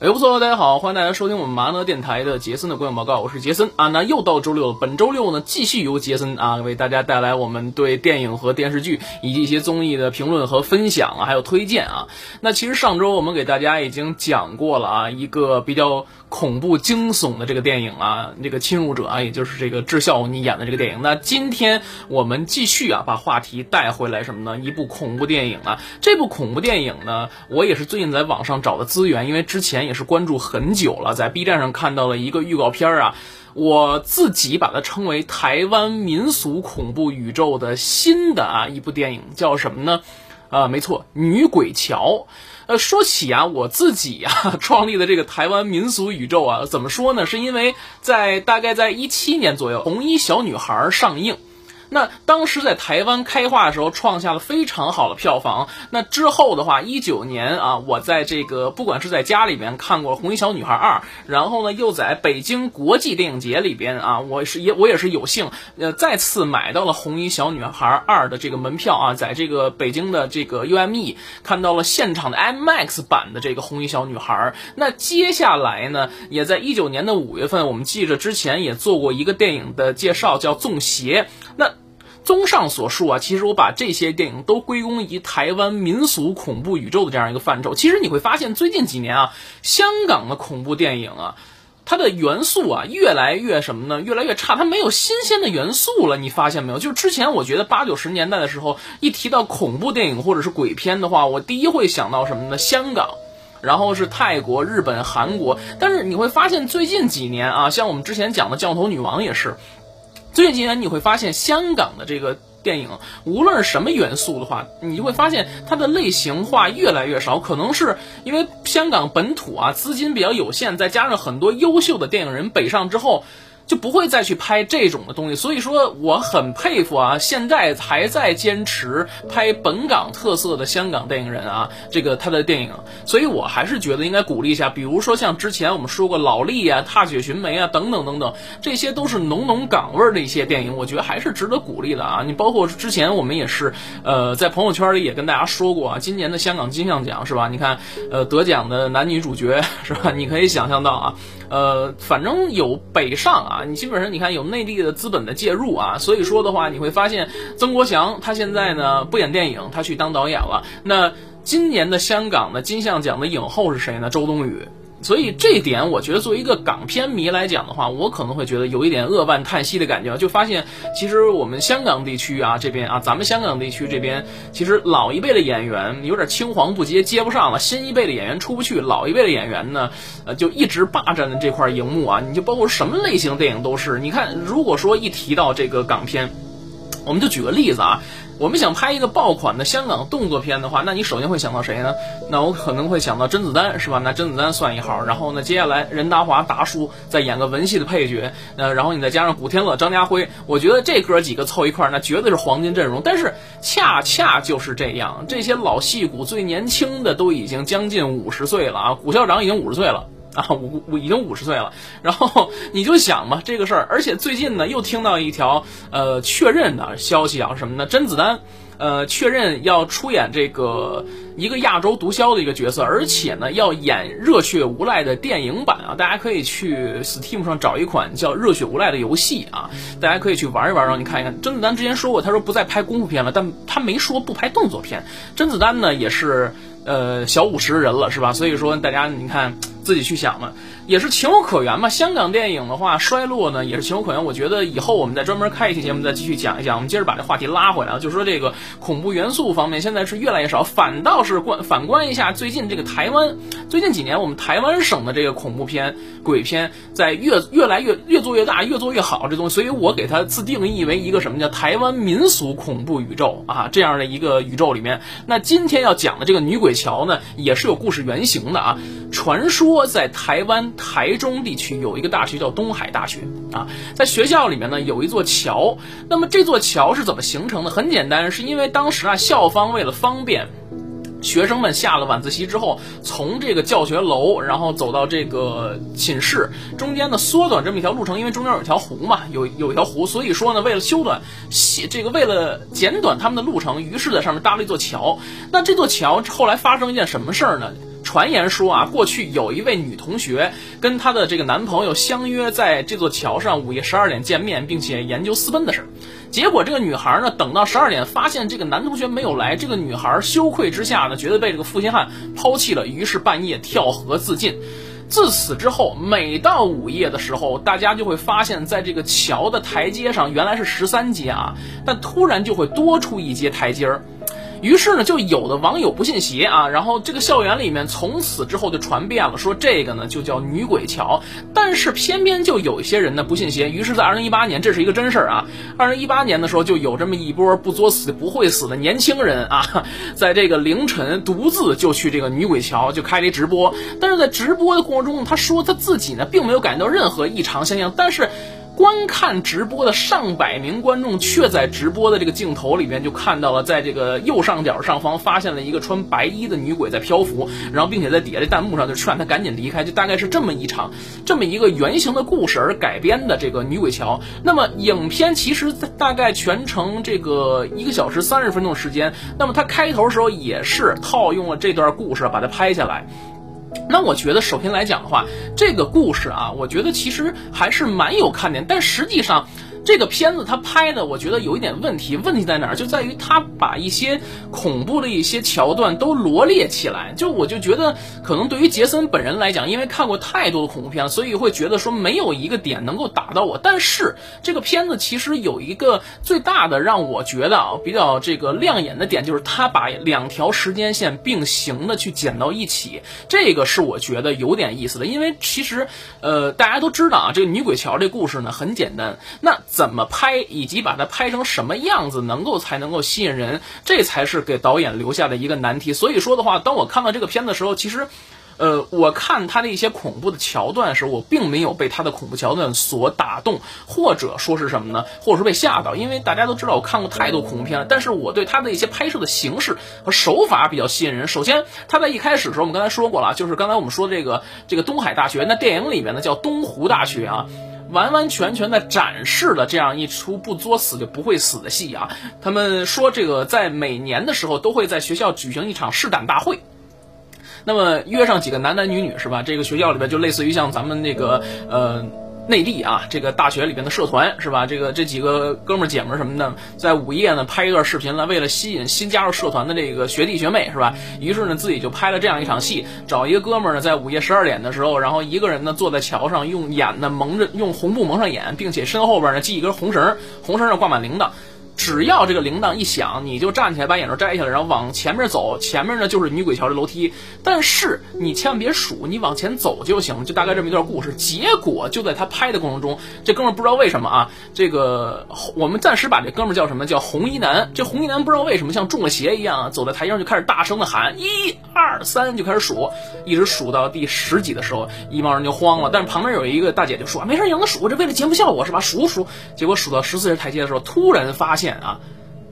哎，不错，大家好，欢迎大家收听我们麻呢电台的杰森的观影报告，我是杰森啊。那又到周六了，本周六呢，继续由杰森啊为大家带来我们对电影和电视剧以及一些综艺的评论和分享啊，还有推荐啊。那其实上周我们给大家已经讲过了啊，一个比较恐怖惊悚的这个电影啊，这个侵入者啊，也就是这个智孝你演的这个电影。那今天我们继续啊，把话题带回来什么呢？一部恐怖电影啊，这部恐怖电影呢，我也是最近在网上找的资源，因为之前也是关注很久了，在 B 站上看到了一个预告片啊，我自己把它称为台湾民俗恐怖宇宙的新的啊一部电影，叫什么呢？啊，没错，女鬼桥。呃，说起啊，我自己啊 创立的这个台湾民俗宇宙啊，怎么说呢？是因为在大概在一七年左右，《红衣小女孩》上映。那当时在台湾开画的时候，创下了非常好的票房。那之后的话，一九年啊，我在这个不管是在家里边看过《红衣小女孩二》，然后呢，又在北京国际电影节里边啊，我是也我也是有幸呃再次买到了《红衣小女孩二》的这个门票啊，在这个北京的这个 UME 看到了现场的 IMAX 版的这个《红衣小女孩》。那接下来呢，也在一九年的五月份，我们记着之前也做过一个电影的介绍，叫《纵邪》。那综上所述啊，其实我把这些电影都归功于台湾民俗恐怖宇宙的这样一个范畴。其实你会发现，最近几年啊，香港的恐怖电影啊，它的元素啊，越来越什么呢？越来越差，它没有新鲜的元素了。你发现没有？就是之前我觉得八九十年代的时候，一提到恐怖电影或者是鬼片的话，我第一会想到什么呢？香港，然后是泰国、日本、韩国。但是你会发现，最近几年啊，像我们之前讲的《降头女王》也是。最近几年你会发现，香港的这个电影，无论什么元素的话，你就会发现它的类型化越来越少。可能是因为香港本土啊资金比较有限，再加上很多优秀的电影人北上之后。就不会再去拍这种的东西，所以说我很佩服啊，现在还在坚持拍本港特色的香港电影人啊，这个他的电影，所以我还是觉得应该鼓励一下，比如说像之前我们说过老力啊、踏雪寻梅啊等等等等，这些都是浓浓港味儿的一些电影，我觉得还是值得鼓励的啊。你包括之前我们也是，呃，在朋友圈里也跟大家说过啊，今年的香港金像奖是吧？你看，呃，得奖的男女主角是吧？你可以想象到啊。呃，反正有北上啊，你基本上你看有内地的资本的介入啊，所以说的话，你会发现曾国祥他现在呢不演电影，他去当导演了。那今年的香港的金像奖的影后是谁呢？周冬雨。所以这点，我觉得作为一个港片迷来讲的话，我可能会觉得有一点扼腕叹息的感觉。就发现，其实我们香港地区啊，这边啊，咱们香港地区这边，其实老一辈的演员有点青黄不接，接不上了；新一辈的演员出不去，老一辈的演员呢，呃，就一直霸占的这块荧幕啊。你就包括什么类型电影都是。你看，如果说一提到这个港片，我们就举个例子啊。我们想拍一个爆款的香港动作片的话，那你首先会想到谁呢？那我可能会想到甄子丹，是吧？那甄子丹算一号。然后呢，接下来任达华达叔再演个文戏的配角，呃，然后你再加上古天乐、张家辉，我觉得这哥几个凑一块儿，那绝对是黄金阵容。但是恰恰就是这样，这些老戏骨最年轻的都已经将近五十岁了啊，古校长已经五十岁了。啊，五五已经五十岁了，然后你就想吧，这个事儿，而且最近呢又听到一条呃确认的消息啊，什么呢？甄子丹呃确认要出演这个一个亚洲毒枭的一个角色，而且呢要演《热血无赖》的电影版啊，大家可以去 Steam 上找一款叫《热血无赖》的游戏啊，大家可以去玩一玩，让你看一看。甄子丹之前说过，他说不再拍功夫片了，但他没说不拍动作片。甄子丹呢也是呃小五十人了，是吧？所以说大家你看。自己去想嘛，也是情有可原嘛。香港电影的话衰落呢，也是情有可原。我觉得以后我们再专门开一期节目再继续讲一讲。我们接着把这话题拉回来啊，就是说这个恐怖元素方面现在是越来越少，反倒是观反观一下最近这个台湾，最近几年我们台湾省的这个恐怖片、鬼片在越越来越越做越大，越做越好这东西。所以我给它自定义为一个什么叫台湾民俗恐怖宇宙啊这样的一个宇宙里面。那今天要讲的这个女鬼桥呢，也是有故事原型的啊，传。说在台湾台中地区有一个大学叫东海大学啊，在学校里面呢有一座桥，那么这座桥是怎么形成的？很简单，是因为当时啊校方为了方便学生们下了晚自习之后，从这个教学楼，然后走到这个寝室，中间呢缩短这么一条路程，因为中间有条湖嘛，有有一条湖，所以说呢，为了修短，这个为了减短他们的路程，于是在上面搭了一座桥。那这座桥后来发生一件什么事儿呢？传言说啊，过去有一位女同学跟她的这个男朋友相约在这座桥上午夜十二点见面，并且研究私奔的事儿。结果这个女孩呢，等到十二点发现这个男同学没有来，这个女孩羞愧之下呢，觉得被这个负心汉抛弃了，于是半夜跳河自尽。自此之后，每到午夜的时候，大家就会发现，在这个桥的台阶上，原来是十三阶啊，但突然就会多出一阶台阶儿。于是呢，就有的网友不信邪啊，然后这个校园里面从此之后就传遍了，说这个呢就叫女鬼桥。但是偏偏就有一些人呢不信邪，于是，在二零一八年，这是一个真事儿啊。二零一八年的时候，就有这么一波不作死不会死的年轻人啊，在这个凌晨独自就去这个女鬼桥就开了一直播。但是在直播的过程中，他说他自己呢并没有感觉到任何异常现象，但是。观看直播的上百名观众，却在直播的这个镜头里面就看到了，在这个右上角上方发现了一个穿白衣的女鬼在漂浮，然后并且在底下的弹幕上就劝他赶紧离开，就大概是这么一场这么一个原型的故事而改编的这个女鬼桥。那么影片其实大概全程这个一个小时三十分钟时间，那么它开头时候也是套用了这段故事把它拍下来。那我觉得，首先来讲的话，这个故事啊，我觉得其实还是蛮有看点，但实际上。这个片子它拍的，我觉得有一点问题。问题在哪儿？就在于它把一些恐怖的一些桥段都罗列起来。就我就觉得，可能对于杰森本人来讲，因为看过太多的恐怖片了，所以会觉得说没有一个点能够打到我。但是这个片子其实有一个最大的让我觉得啊比较这个亮眼的点，就是他把两条时间线并行的去剪到一起。这个是我觉得有点意思的，因为其实呃大家都知道啊，这个女鬼桥这故事呢很简单。那怎么拍，以及把它拍成什么样子，能够才能够吸引人，这才是给导演留下的一个难题。所以说的话，当我看到这个片子的时候，其实，呃，我看他的一些恐怖的桥段时，我并没有被他的恐怖桥段所打动，或者说是什么呢？或者说被吓到。因为大家都知道，我看过太多恐怖片了，但是我对他的一些拍摄的形式和手法比较吸引人。首先，他在一开始的时候，我们刚才说过了，就是刚才我们说这个这个东海大学，那电影里面呢叫东湖大学啊。完完全全的展示了这样一出不作死就不会死的戏啊！他们说这个在每年的时候都会在学校举行一场试胆大会，那么约上几个男男女女是吧？这个学校里边就类似于像咱们那个呃。内地啊，这个大学里边的社团是吧？这个这几个哥们儿姐们儿什么的，在午夜呢拍一段视频了，为了吸引新加入社团的这个学弟学妹是吧？于是呢自己就拍了这样一场戏，找一个哥们儿呢在午夜十二点的时候，然后一个人呢坐在桥上，用眼呢蒙着，用红布蒙上眼，并且身后边呢系一根红绳，红绳上挂满铃铛。只要这个铃铛一响，你就站起来把眼罩摘下来，然后往前面走。前面呢就是女鬼桥的楼梯，但是你千万别数，你往前走就行。就大概这么一段故事。结果就在他拍的过程中，这哥们不知道为什么啊，这个我们暂时把这哥们叫什么叫红衣男。这红衣男不知道为什么像中了邪一样，走在台阶上就开始大声的喊一二三，就开始数，一直数到第十几的时候，一帮人就慌了。但是旁边有一个大姐就说没事，让他数，这为了节目效果是吧？数数。结果数到十四节台阶的时候，突然发现。啊，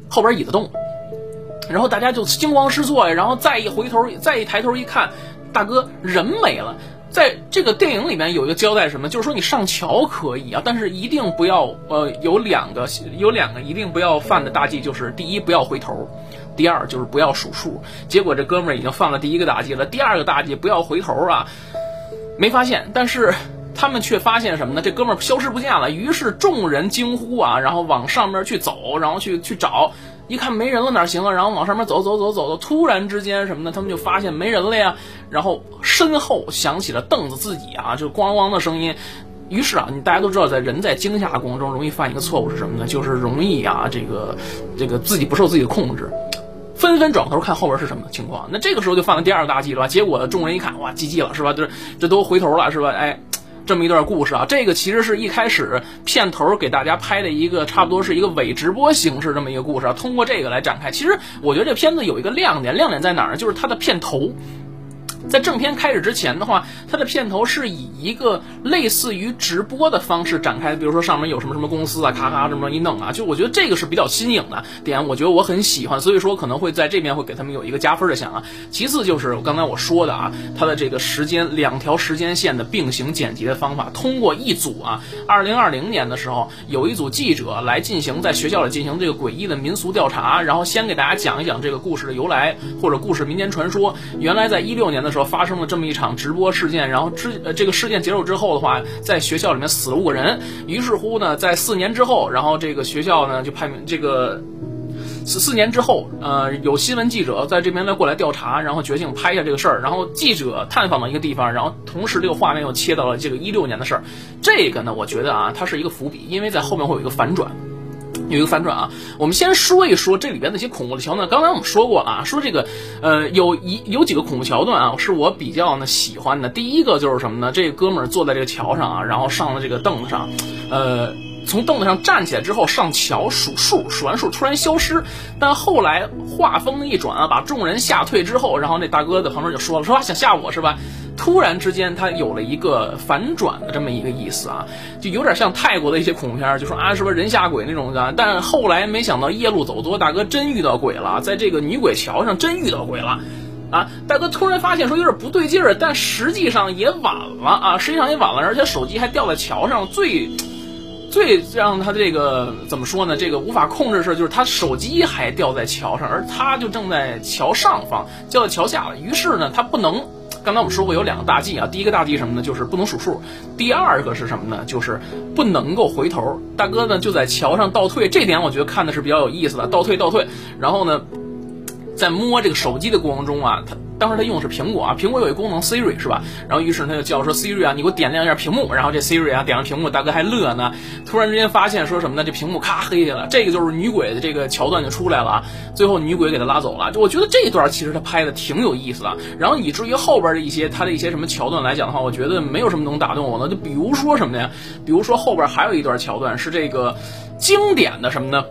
后边椅子动，然后大家就惊慌失措呀，然后再一回头，再一抬头一看，大哥人没了。在这个电影里面有一个交代，什么？就是说你上桥可以啊，但是一定不要呃有两个有两个一定不要犯的大忌，就是第一不要回头，第二就是不要数数。结果这哥们儿已经犯了第一个大忌了，第二个大忌不要回头啊，没发现，但是。他们却发现什么呢？这哥们儿消失不见了。于是众人惊呼啊，然后往上面去走，然后去去找，一看没人了哪行啊？然后往上面走走走走走，突然之间什么呢？他们就发现没人了呀。然后身后响起了凳子自己啊，就咣咣的声音。于是啊，你大家都知道，在人在惊吓过程中容易犯一个错误是什么呢？就是容易啊，这个这个自己不受自己的控制，纷纷转头看后边是什么情况。那这个时候就犯了第二个大忌了吧？结果众人一看，哇，GG 了是吧？这这都回头了是吧？哎。这么一段故事啊，这个其实是一开始片头给大家拍的一个，差不多是一个伪直播形式这么一个故事啊。通过这个来展开，其实我觉得这片子有一个亮点，亮点在哪儿呢？就是它的片头，在正片开始之前的话，它的片头是以一个类似于直播的方式展开，比如说上面有什么什么公司啊，咔咔这么一弄啊，就我觉得这个是比较新颖的点，我觉得我很喜欢，所以说可能会在这边会给他们有一个加分的项啊。其次就是刚才我说的啊，它的这个时间两条时间线的并行剪辑的方法，通过一组啊，二零二零年的时候有一组记者来进行在学校里进行这个诡异的民俗调查，然后先给大家讲一讲这个故事的由来或者故事民间传说，原来在一六年的时候发生了这么一场直播事件，然后之呃这个事件结束之后的话，在学校里面死了五个人。于是乎呢，在四年之后，然后这个学校呢就派这个四四年之后，呃，有新闻记者在这边来过来调查，然后决定拍下这个事儿。然后记者探访了一个地方，然后同时这个画面又切到了这个一六年的事儿。这个呢，我觉得啊，它是一个伏笔，因为在后面会有一个反转。有一个反转啊，我们先说一说这里边那些恐怖的桥段。刚才我们说过了啊，说这个，呃，有一有几个恐怖桥段啊，是我比较呢喜欢的。第一个就是什么呢？这个哥们儿坐在这个桥上啊，然后上了这个凳子上，呃，从凳子上站起来之后上桥数数，数完数突然消失。但后来话锋一转啊，把众人吓退之后，然后那大哥在旁边就说了，说想吓我是吧？突然之间，他有了一个反转的这么一个意思啊，就有点像泰国的一些恐怖片，就说啊，是不是人吓鬼那种的？但后来没想到夜路走多，大哥真遇到鬼了，在这个女鬼桥上真遇到鬼了，啊，大哥突然发现说有点不对劲儿，但实际上也晚了啊，实际上也晚了，而且手机还掉在桥上，最最让他这个怎么说呢？这个无法控制的事就是他手机还掉在桥上，而他就正在桥上方，掉在桥下了，于是呢，他不能。刚才我们说过有两个大忌啊，第一个大忌什么呢？就是不能数数。第二个是什么呢？就是不能够回头。大哥呢就在桥上倒退，这点我觉得看的是比较有意思的，倒退倒退。然后呢，在摸这个手机的过程中啊，他。当时他用的是苹果啊，苹果有一功能 Siri 是吧？然后于是他就叫说 Siri 啊，你给我点亮一下屏幕。然后这 Siri 啊点亮屏幕，大哥还乐呢。突然之间发现说什么呢？这屏幕咔黑下了。这个就是女鬼的这个桥段就出来了啊。最后女鬼给他拉走了。就我觉得这一段其实他拍的挺有意思的。然后以至于后边的一些他的一些什么桥段来讲的话，我觉得没有什么能打动我的。就比如说什么呀？比如说后边还有一段桥段是这个经典的什么呢？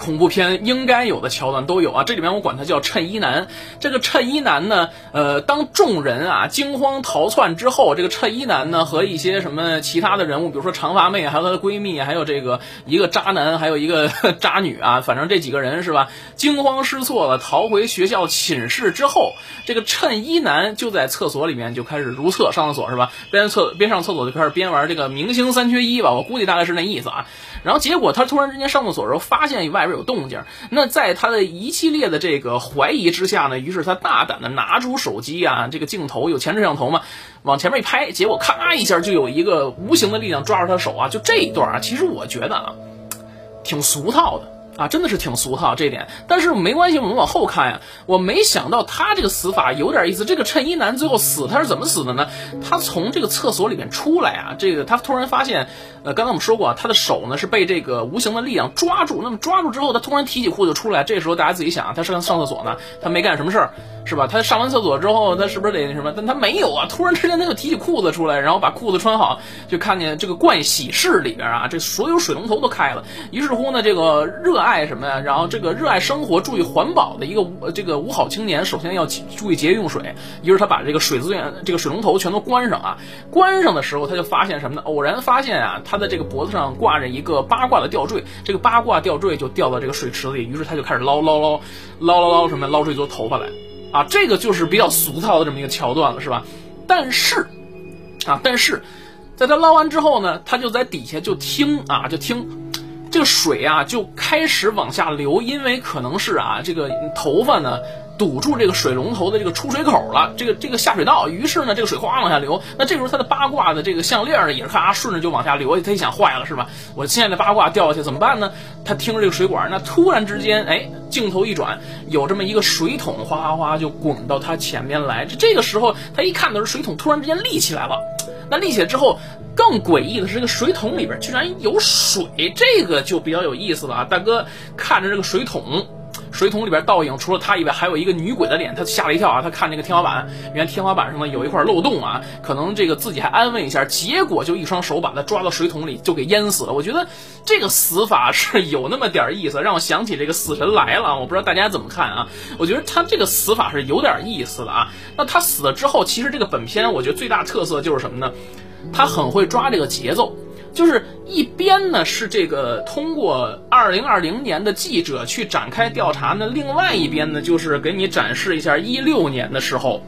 恐怖片应该有的桥段都有啊，这里面我管它叫衬衣男。这个衬衣男呢，呃，当众人啊惊慌逃窜之后，这个衬衣男呢和一些什么其他的人物，比如说长发妹，还有她的闺蜜，还有这个一个渣男，还有一个 渣女啊，反正这几个人是吧？惊慌失措的逃回学校寝室之后，这个衬衣男就在厕所里面就开始如厕上厕所是吧？边厕边上厕所就开始边玩这个明星三缺一吧，我估计大概是那意思啊。然后结果他突然之间上厕所的时候，发现外边有动静。那在他的一系列的这个怀疑之下呢，于是他大胆的拿出手机啊，这个镜头有前置摄像头嘛，往前面一拍，结果咔一下就有一个无形的力量抓住他手啊。就这一段啊，其实我觉得啊，挺俗套的。啊，真的是挺俗套这一点，但是没关系，我们往后看呀。我没想到他这个死法有点意思。这个衬衣男最后死，他是怎么死的呢？他从这个厕所里面出来啊，这个他突然发现，呃，刚才我们说过，他的手呢是被这个无形的力量抓住。那么抓住之后，他突然提起裤子出来。这时候大家自己想，他上上厕所呢，他没干什么事儿。是吧？他上完厕所之后，他是不是得那什么？但他没有啊！突然之间，他就提起裤子出来，然后把裤子穿好，就看见这个盥洗室里边啊，这所有水龙头都开了。于是乎呢，这个热爱爱什么呀？然后这个热爱生活、注意环保的一个这个五好青年，首先要注意节约用水。于是他把这个水资源、这个水龙头全都关上啊。关上的时候，他就发现什么呢？偶然发现啊，他的这个脖子上挂着一个八卦的吊坠，这个八卦吊坠就掉到这个水池里。于是他就开始捞捞捞捞捞捞什么？捞出一撮头发来。啊，这个就是比较俗套的这么一个桥段了，是吧？但是，啊，但是，在他捞完之后呢，他就在底下就听啊，就听这个水啊就开始往下流，因为可能是啊，这个头发呢。堵住这个水龙头的这个出水口了，这个这个下水道，于是呢，这个水哗往下流。那这时候他的八卦的这个项链呢，也是咔顺着就往下流。他一想，坏了是吧？我亲爱的八卦掉下去怎么办呢？他听着这个水管，那突然之间，哎，镜头一转，有这么一个水桶哗哗哗就滚到他前面来。这这个时候，他一看的是水桶突然之间立起来了。那立起来之后，更诡异的是，这个水桶里边居然有水，这个就比较有意思了啊！大哥看着这个水桶。水桶里边倒影除了他以外，还有一个女鬼的脸，他吓了一跳啊！他看那个天花板，原来天花板上呢有一块漏洞啊，可能这个自己还安慰一下，结果就一双手把他抓到水桶里就给淹死了。我觉得这个死法是有那么点意思，让我想起这个死神来了。我不知道大家怎么看啊？我觉得他这个死法是有点意思的啊。那他死了之后，其实这个本片我觉得最大特色就是什么呢？他很会抓这个节奏。就是一边呢是这个通过二零二零年的记者去展开调查呢，另外一边呢就是给你展示一下一六年的时候，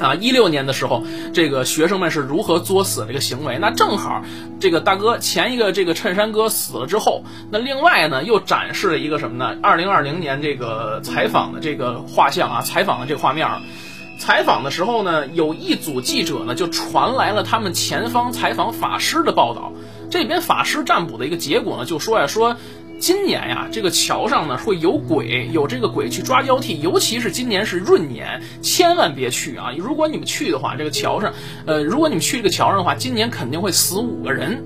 啊一六年的时候这个学生们是如何作死这个行为。那正好这个大哥前一个这个衬衫哥死了之后，那另外呢又展示了一个什么呢？二零二零年这个采访的这个画像啊，采访的这个画面。采访的时候呢，有一组记者呢就传来了他们前方采访法师的报道。这边法师占卜的一个结果呢，就说呀，说今年呀，这个桥上呢会有鬼，有这个鬼去抓交替，尤其是今年是闰年，千万别去啊！如果你们去的话，这个桥上，呃，如果你们去这个桥上的话，今年肯定会死五个人。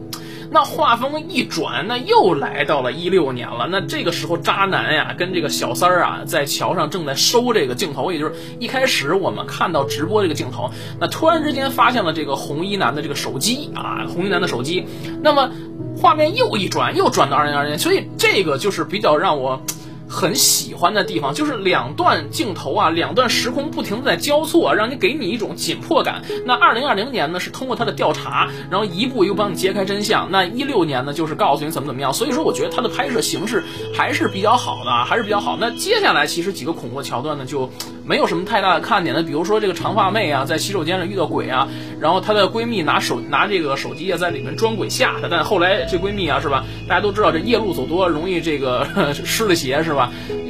那画风一转，那又来到了一六年了。那这个时候，渣男呀跟这个小三儿啊，在桥上正在收这个镜头，也就是一开始我们看到直播这个镜头，那突然之间发现了这个红衣男的这个手机啊，红衣男的手机。那么画面又一转，又转到二零二零年，所以这个就是比较让我。很喜欢的地方就是两段镜头啊，两段时空不停的在交错，让你给你一种紧迫感。那二零二零年呢是通过他的调查，然后一步一步帮你揭开真相。那一六年呢就是告诉你怎么怎么样。所以说，我觉得他的拍摄形式还是比较好的，还是比较好。那接下来其实几个恐怖的桥段呢就没有什么太大的看点的，比如说这个长发妹啊在洗手间里遇到鬼啊，然后她的闺蜜拿手拿这个手机啊在里面装鬼吓她，但后来这闺蜜啊是吧？大家都知道这夜路走多容易这个 湿了鞋是吧？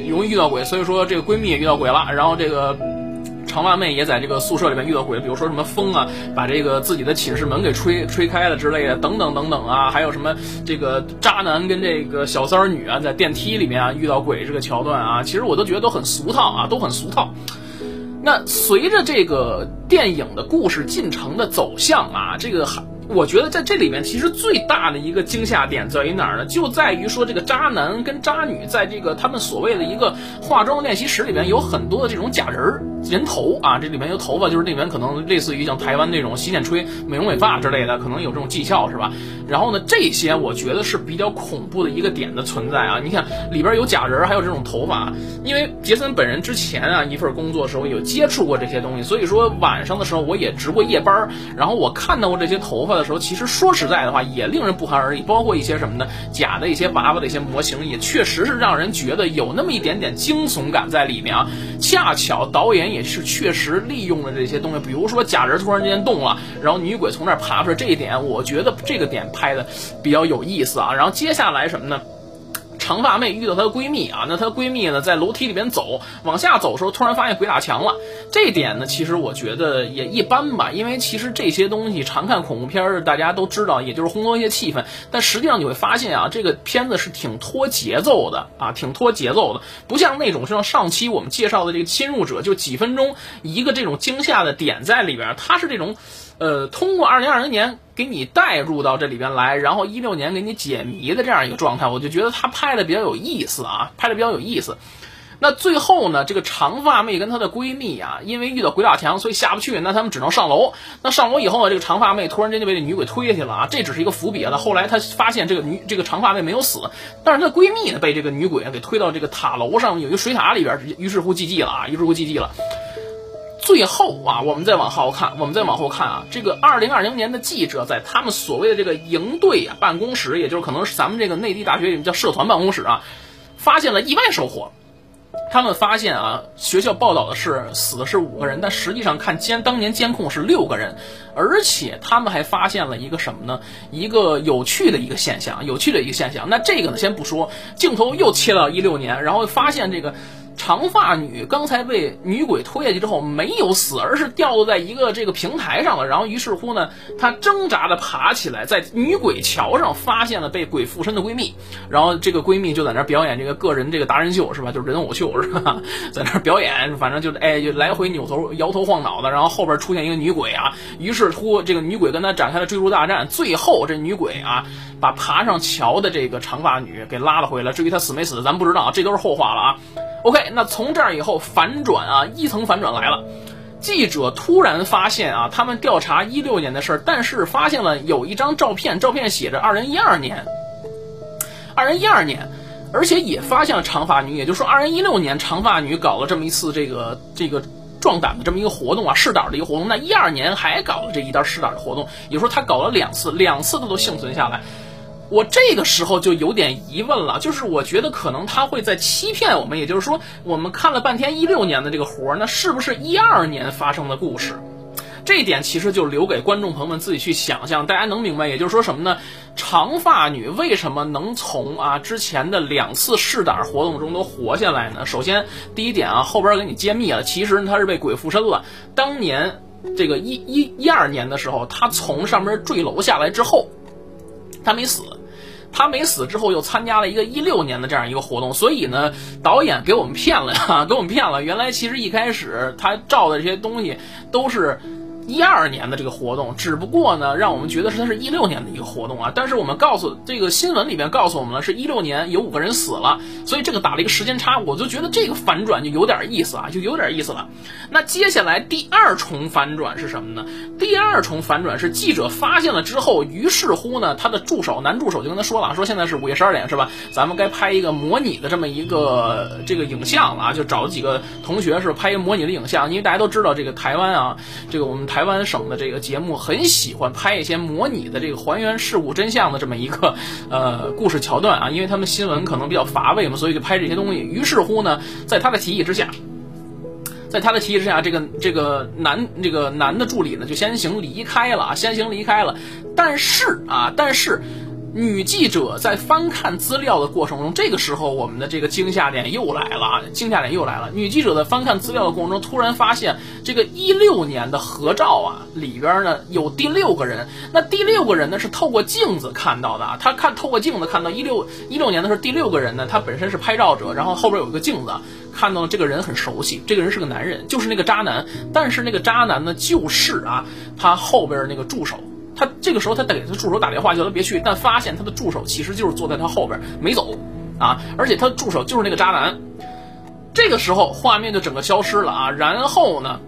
容易遇到鬼，所以说这个闺蜜也遇到鬼了。然后这个长发妹也在这个宿舍里面遇到鬼，比如说什么风啊，把这个自己的寝室门给吹吹开了之类的，等等等等啊。还有什么这个渣男跟这个小三儿女啊，在电梯里面啊遇到鬼这个桥段啊，其实我都觉得都很俗套啊，都很俗套。那随着这个电影的故事进程的走向啊，这个还。我觉得在这里面，其实最大的一个惊吓点在于哪儿呢？就在于说这个渣男跟渣女在这个他们所谓的一个化妆练习室里面，有很多的这种假人儿、人头啊，这里面有头发，就是里面可能类似于像台湾那种洗剪吹、美容美发之类的，可能有这种技巧是吧？然后呢，这些我觉得是比较恐怖的一个点的存在啊。你看里边有假人，还有这种头发，因为杰森本人之前啊一份工作的时候有接触过这些东西，所以说晚上的时候我也值过夜班，然后我看到过这些头发的。时候，其实说实在的话，也令人不寒而栗。包括一些什么呢？假的一些娃娃的一些模型，也确实是让人觉得有那么一点点惊悚感在里面啊。恰巧导演也是确实利用了这些东西，比如说假人突然间动了，然后女鬼从那儿爬出来，这一点我觉得这个点拍的比较有意思啊。然后接下来什么呢？长发妹遇到她的闺蜜啊，那她闺蜜呢在楼梯里面走，往下走的时候突然发现鬼打墙了。这点呢，其实我觉得也一般吧，因为其实这些东西常看恐怖片儿，大家都知道，也就是烘托一些气氛。但实际上你会发现啊，这个片子是挺拖节奏的啊，挺拖节奏的，不像那种像上期我们介绍的这个侵入者，就几分钟一个这种惊吓的点在里边，它是这种。呃，通过二零二零年给你带入到这里边来，然后一六年给你解谜的这样一个状态，我就觉得他拍的比较有意思啊，拍的比较有意思。那最后呢，这个长发妹跟她的闺蜜啊，因为遇到鬼打墙，所以下不去，那他们只能上楼。那上楼以后呢，这个长发妹突然间就被这女鬼推下去了啊，这只是一个伏笔啊。后来她发现这个女这个长发妹没有死，但是她的闺蜜呢被这个女鬼给推到这个塔楼上有一个水塔里边，于是乎 GG 了啊，于是乎 GG 了。最后啊，我们再往后看，我们再往后看啊，这个二零二零年的记者在他们所谓的这个营队啊办公室，也就是可能是咱们这个内地大学里面叫社团办公室啊，发现了意外收获。他们发现啊，学校报道的是死的是五个人，但实际上看监当年监控是六个人，而且他们还发现了一个什么呢？一个有趣的一个现象，有趣的一个现象。那这个呢，先不说，镜头又切到一六年，然后发现这个。长发女刚才被女鬼推下去之后没有死，而是掉落在一个这个平台上了。然后于是乎呢，她挣扎的爬起来，在女鬼桥上发现了被鬼附身的闺蜜。然后这个闺蜜就在那表演这个个人这个达人秀是吧？就是人偶秀是吧？在那表演，反正就是哎，就来回扭头摇头晃脑的。然后后边出现一个女鬼啊，于是乎这个女鬼跟她展开了追逐大战。最后这女鬼啊，把爬上桥的这个长发女给拉了回来。至于她死没死，咱不知道，这都是后话了啊。OK，那从这儿以后反转啊，一层反转来了。记者突然发现啊，他们调查一六年的事儿，但是发现了有一张照片，照片写着二零一二年，二零一二年，而且也发现了长发女，也就是说二零一六年长发女搞了这么一次这个这个壮胆的这么一个活动啊，试胆的一个活动。那一二年还搞了这一单试胆的活动，也就是说他搞了两次，两次他都幸存下来。我这个时候就有点疑问了，就是我觉得可能他会在欺骗我们，也就是说，我们看了半天一六年的这个活儿，那是不是一二年发生的故事？这一点其实就留给观众朋友们自己去想象。大家能明白，也就是说什么呢？长发女为什么能从啊之前的两次试胆活动中都活下来呢？首先，第一点啊，后边给你揭秘了，其实她是被鬼附身了。当年这个一一一二年的时候，她从上面坠楼下来之后，她没死。他没死之后，又参加了一个一六年的这样一个活动，所以呢，导演给我们骗了呀，给我们骗了。原来其实一开始他照的这些东西都是。一二年的这个活动，只不过呢，让我们觉得是它是一六年的一个活动啊。但是我们告诉这个新闻里面告诉我们了，是一六年有五个人死了，所以这个打了一个时间差，我就觉得这个反转就有点意思啊，就有点意思了。那接下来第二重反转是什么呢？第二重反转是记者发现了之后，于是乎呢，他的助手男助手就跟他说了，说现在是午夜十二点是吧？咱们该拍一个模拟的这么一个这个影像了啊，就找几个同学是拍一个模拟的影像，因为大家都知道这个台湾啊，这个我们。台湾省的这个节目很喜欢拍一些模拟的这个还原事物真相的这么一个呃故事桥段啊，因为他们新闻可能比较乏味嘛，所以就拍这些东西。于是乎呢，在他的提议之下，在他的提议之下，这个这个男这个男的助理呢就先行离开了啊，先行离开了。但是啊，但是。女记者在翻看资料的过程中，这个时候我们的这个惊吓点又来了，惊吓点又来了。女记者在翻看资料的过程中，突然发现这个一六年的合照啊，里边呢有第六个人。那第六个人呢是透过镜子看到的啊，他看透过镜子看到一六一六年的时候，第六个人呢，他本身是拍照者，然后后边有一个镜子，看到这个人很熟悉，这个人是个男人，就是那个渣男。但是那个渣男呢，就是啊，他后边那个助手。他这个时候，他给他助手打电话，叫他别去，但发现他的助手其实就是坐在他后边没走，啊，而且他的助手就是那个渣男。这个时候，画面就整个消失了啊，然后呢？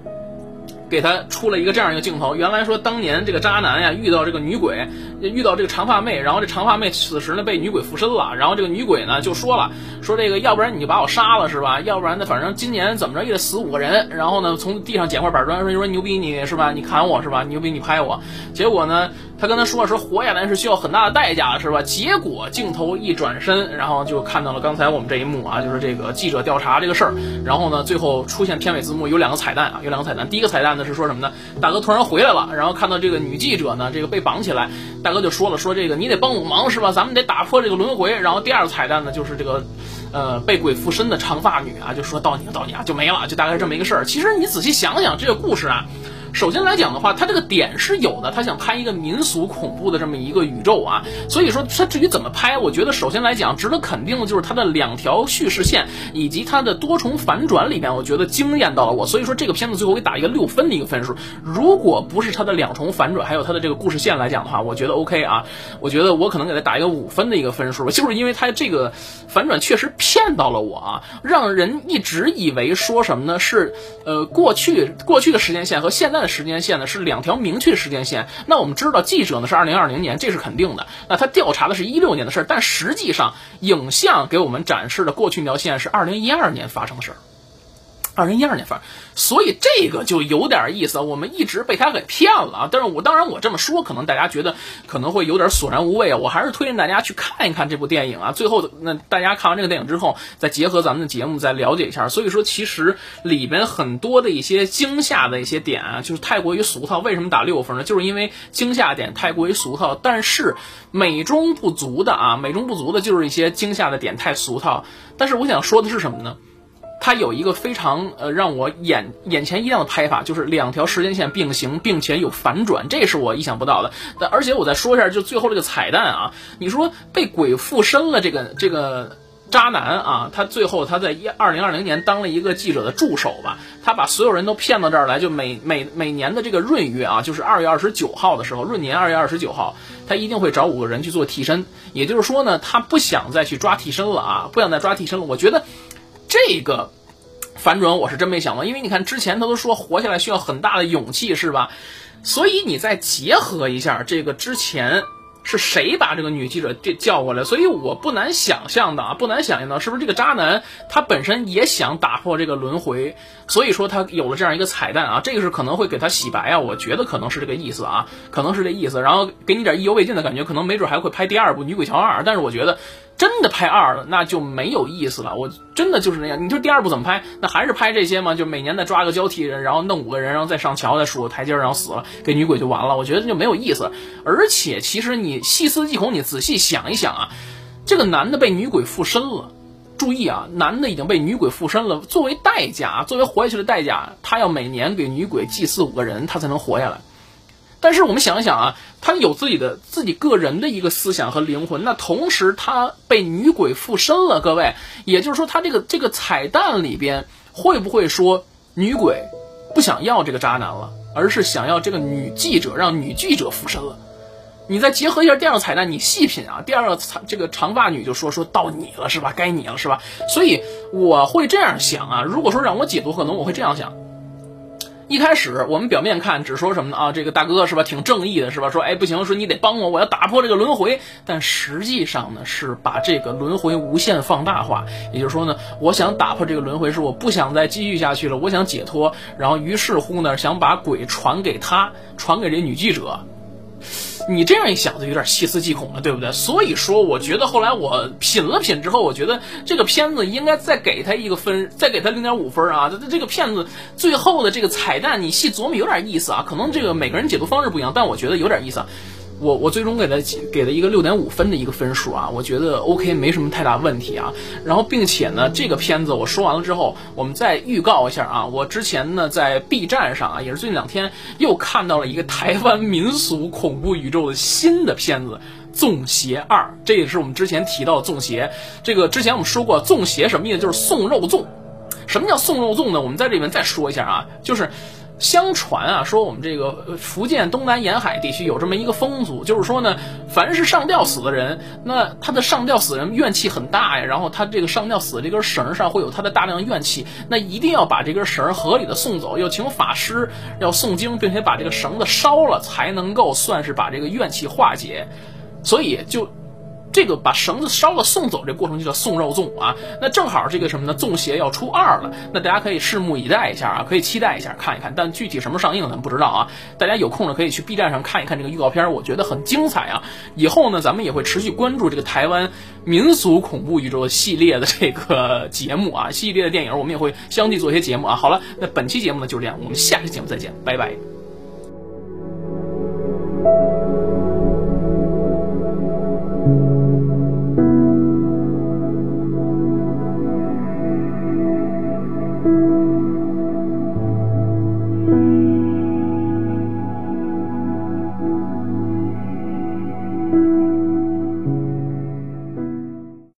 给他出了一个这样一个镜头，原来说当年这个渣男呀遇到这个女鬼，遇到这个长发妹，然后这长发妹此时呢被女鬼附身了，然后这个女鬼呢就说了，说这个要不然你就把我杀了是吧？要不然呢反正今年怎么着也得死五个人，然后呢从地上捡块板砖说说牛逼你是吧？你砍我是吧？牛逼你拍我，结果呢他跟他说说活下来是需要很大的代价是吧？结果镜头一转身，然后就看到了刚才我们这一幕啊，就是这个记者调查这个事儿，然后呢最后出现片尾字幕有两个彩蛋啊，有两个彩蛋，第一个彩蛋。呢是说什么呢？大哥突然回来了，然后看到这个女记者呢，这个被绑起来，大哥就说了，说这个你得帮我忙是吧？咱们得打破这个轮回。然后第二个彩蛋呢，就是这个，呃，被鬼附身的长发女啊，就说到你了，到你啊，就没了，就大概这么一个事儿。其实你仔细想想这个故事啊。首先来讲的话，他这个点是有的，他想拍一个民俗恐怖的这么一个宇宙啊，所以说他至于怎么拍，我觉得首先来讲值得肯定的就是他的两条叙事线以及他的多重反转里面，我觉得惊艳到了我，所以说这个片子最后给打一个六分的一个分数。如果不是他的两重反转，还有他的这个故事线来讲的话，我觉得 OK 啊，我觉得我可能给他打一个五分的一个分数，就是因为他这个反转确实骗到了我啊，让人一直以为说什么呢？是呃过去过去的时间线和现在。时间线呢是两条明确时间线，那我们知道记者呢是二零二零年，这是肯定的。那他调查的是一六年的事儿，但实际上影像给我们展示的过去那条线是二零一二年发生的事儿。二零一二年发生，所以这个就有点意思，我们一直被他给骗了啊！但是我当然我这么说，可能大家觉得可能会有点索然无味啊。我还是推荐大家去看一看这部电影啊。最后，那大家看完这个电影之后，再结合咱们的节目再了解一下。所以说，其实里边很多的一些惊吓的一些点啊，就是太过于俗套。为什么打六分呢？就是因为惊吓点太过于俗套，但是美中不足的啊，美中不足的就是一些惊吓的点太俗套。但是我想说的是什么呢？它有一个非常呃让我眼眼前一亮的拍法，就是两条时间线并行，并且有反转，这是我意想不到的。但而且我再说一下，就最后这个彩蛋啊，你说被鬼附身了，这个这个渣男啊，他最后他在一二零二零年当了一个记者的助手吧，他把所有人都骗到这儿来，就每每每年的这个闰月啊，就是二月二十九号的时候，闰年二月二十九号，他一定会找五个人去做替身，也就是说呢，他不想再去抓替身了啊，不想再抓替身了。我觉得。这个反转我是真没想到，因为你看之前他都说活下来需要很大的勇气，是吧？所以你再结合一下这个之前。是谁把这个女记者叫过来？所以我不难想象的啊，不难想象到是不是这个渣男他本身也想打破这个轮回，所以说他有了这样一个彩蛋啊，这个是可能会给他洗白啊，我觉得可能是这个意思啊，可能是这意思，然后给你点意犹未尽的感觉，可能没准还会拍第二部《女鬼桥二》，但是我觉得。真的拍二了，那就没有意思了。我真的就是那样。你说第二部怎么拍？那还是拍这些吗？就每年再抓个交替人，然后弄五个人，然后再上桥，再数个台阶，然后死了，给女鬼就完了。我觉得就没有意思。而且，其实你细思极恐，你仔细想一想啊，这个男的被女鬼附身了。注意啊，男的已经被女鬼附身了。作为代价，作为活下去的代价，他要每年给女鬼祭祀五个人，他才能活下来。但是我们想一想啊，他有自己的自己个人的一个思想和灵魂，那同时他被女鬼附身了，各位，也就是说他这个这个彩蛋里边会不会说女鬼不想要这个渣男了，而是想要这个女记者，让女记者附身了？你再结合一下第二个彩蛋，你细品啊，第二个长这个长发女就说说到你了是吧？该你了是吧？所以我会这样想啊，如果说让我解读，可能我会这样想。一开始我们表面看只说什么呢啊？这个大哥是吧，挺正义的是吧？说哎不行，说你得帮我，我要打破这个轮回。但实际上呢，是把这个轮回无限放大化。也就是说呢，我想打破这个轮回，是我不想再继续下去了，我想解脱。然后于是乎呢，想把鬼传给他，传给这女记者。你这样一想就有点细思极恐了，对不对？所以说，我觉得后来我品了品之后，我觉得这个片子应该再给他一个分，再给他零点五分啊！这这个片子最后的这个彩蛋，你细琢磨有点意思啊。可能这个每个人解读方式不一样，但我觉得有点意思啊。我我最终给他给了一个六点五分的一个分数啊，我觉得 OK 没什么太大问题啊。然后并且呢，这个片子我说完了之后，我们再预告一下啊，我之前呢在 B 站上啊，也是最近两天又看到了一个台湾民俗恐怖宇宙的新的片子《纵邪二》，这也是我们之前提到的纵邪。这个之前我们说过，纵邪什么意思？就是送肉粽。什么叫送肉粽呢？我们在这里面再说一下啊，就是。相传啊，说我们这个福建东南沿海地区有这么一个风俗，就是说呢，凡是上吊死的人，那他的上吊死人怨气很大呀，然后他这个上吊死的这根绳上会有他的大量怨气，那一定要把这根绳合理的送走，要请法师要诵经，并且把这个绳子烧了，才能够算是把这个怨气化解，所以就。这个把绳子烧了送走这过程就叫送肉粽啊。那正好这个什么呢粽邪要出二了那大家可以拭目以待一下啊可以期待一下看一看但具体什么上映咱不知道啊。大家有空呢可以去 b 站上看一看这个预告片我觉得很精彩啊以后呢咱们也会持续关注这个台湾民俗恐怖宇宙系列的这个节目啊系列的电影我们也会相继做一些节目啊。好了那本期节目呢就这样我们下期节目再见拜拜。